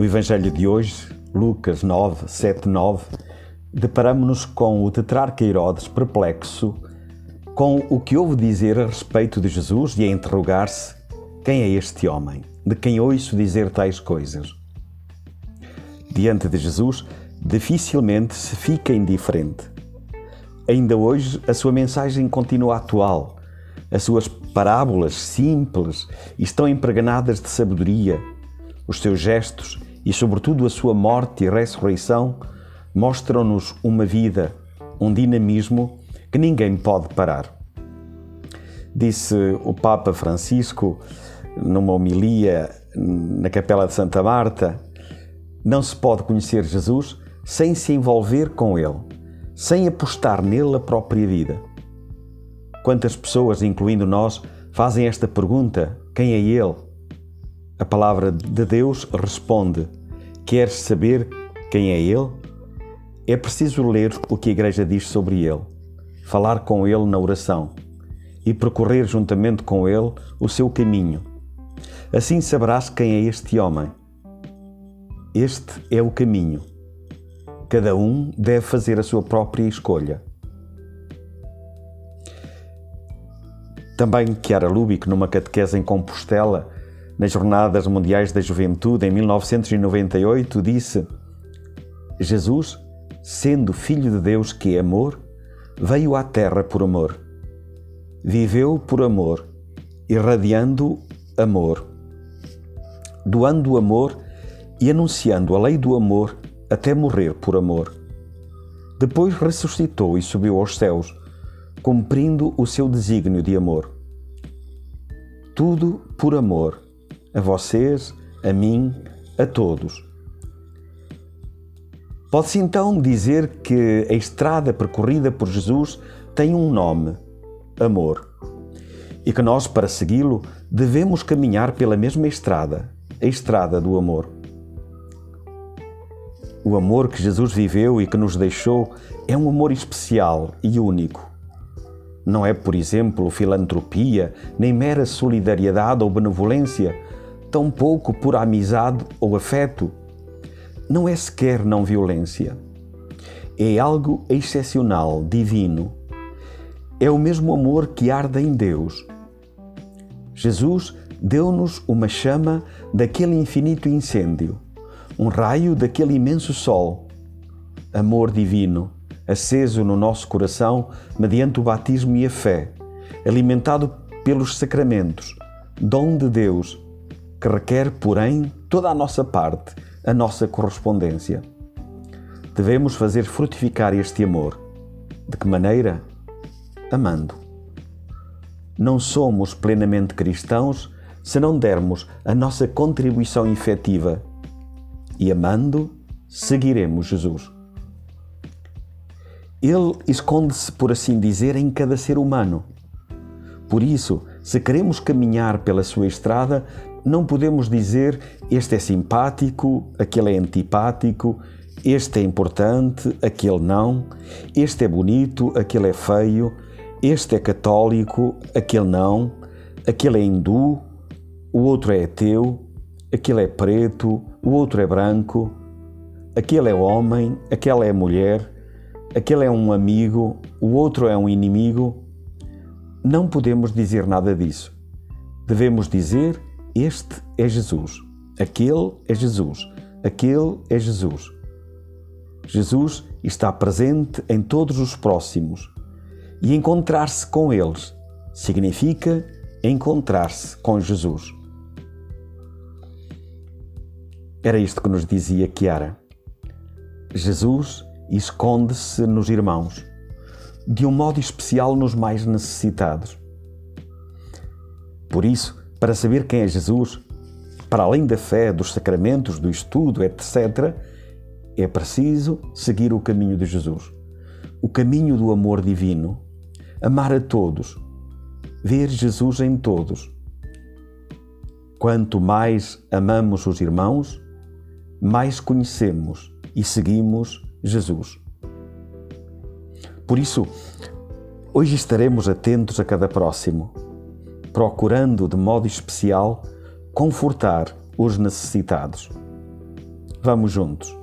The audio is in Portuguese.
No Evangelho de hoje, Lucas 9, 7, 9, deparamos-nos com o tetrarca Herodes perplexo com o que ouve dizer a respeito de Jesus e a interrogar-se: quem é este homem? De quem ouço dizer tais coisas? Diante de Jesus, dificilmente se fica indiferente. Ainda hoje, a sua mensagem continua atual. As suas parábolas simples estão impregnadas de sabedoria. Os seus gestos e, sobretudo, a sua morte e ressurreição mostram-nos uma vida, um dinamismo que ninguém pode parar. Disse o Papa Francisco numa homilia na Capela de Santa Marta: não se pode conhecer Jesus sem se envolver com Ele, sem apostar nele a própria vida. Quantas pessoas, incluindo nós, fazem esta pergunta: quem é Ele? A palavra de Deus responde: Queres saber quem é Ele? É preciso ler o que a Igreja diz sobre Ele, falar com Ele na oração e percorrer juntamente com Ele o seu caminho. Assim saberás quem é este homem. Este é o caminho. Cada um deve fazer a sua própria escolha. Também Chiara Lubick, numa catequese em Compostela, nas Jornadas Mundiais da Juventude, em 1998, disse: Jesus, sendo Filho de Deus que é amor, veio à Terra por amor. Viveu por amor, irradiando amor, doando amor e anunciando a lei do amor até morrer por amor. Depois ressuscitou e subiu aos céus, cumprindo o seu desígnio de amor. Tudo por amor, a vocês, a mim, a todos. Pode-se então dizer que a estrada percorrida por Jesus tem um nome: amor. E que nós, para segui-lo, devemos caminhar pela mesma estrada, a estrada do amor. O amor que Jesus viveu e que nos deixou é um amor especial e único. Não é, por exemplo, filantropia, nem mera solidariedade ou benevolência, tampouco pura amizade ou afeto. Não é sequer não violência. É algo excepcional, divino. É o mesmo amor que arde em Deus. Jesus deu-nos uma chama daquele infinito incêndio um raio daquele imenso sol, amor divino, aceso no nosso coração mediante o batismo e a fé, alimentado pelos sacramentos, dom de Deus, que requer, porém, toda a nossa parte, a nossa correspondência. Devemos fazer frutificar este amor. De que maneira? Amando. Não somos plenamente cristãos se não dermos a nossa contribuição efetiva e amando, seguiremos Jesus. Ele esconde-se, por assim dizer, em cada ser humano. Por isso, se queremos caminhar pela sua estrada, não podemos dizer este é simpático, aquele é antipático, este é importante, aquele não, este é bonito, aquele é feio, este é católico, aquele não, aquele é hindu, o outro é ateu, aquele é preto, o outro é branco, aquele é homem, aquela é mulher, aquele é um amigo, o outro é um inimigo. Não podemos dizer nada disso. Devemos dizer: Este é Jesus, aquele é Jesus, aquele é Jesus. Jesus está presente em todos os próximos e encontrar-se com eles significa encontrar-se com Jesus. Era isto que nos dizia Chiara. Jesus esconde-se nos irmãos, de um modo especial nos mais necessitados. Por isso, para saber quem é Jesus, para além da fé, dos sacramentos, do estudo, etc., é preciso seguir o caminho de Jesus, o caminho do amor divino, amar a todos, ver Jesus em todos. Quanto mais amamos os irmãos, mais conhecemos e seguimos Jesus. Por isso, hoje estaremos atentos a cada próximo, procurando de modo especial confortar os necessitados. Vamos juntos.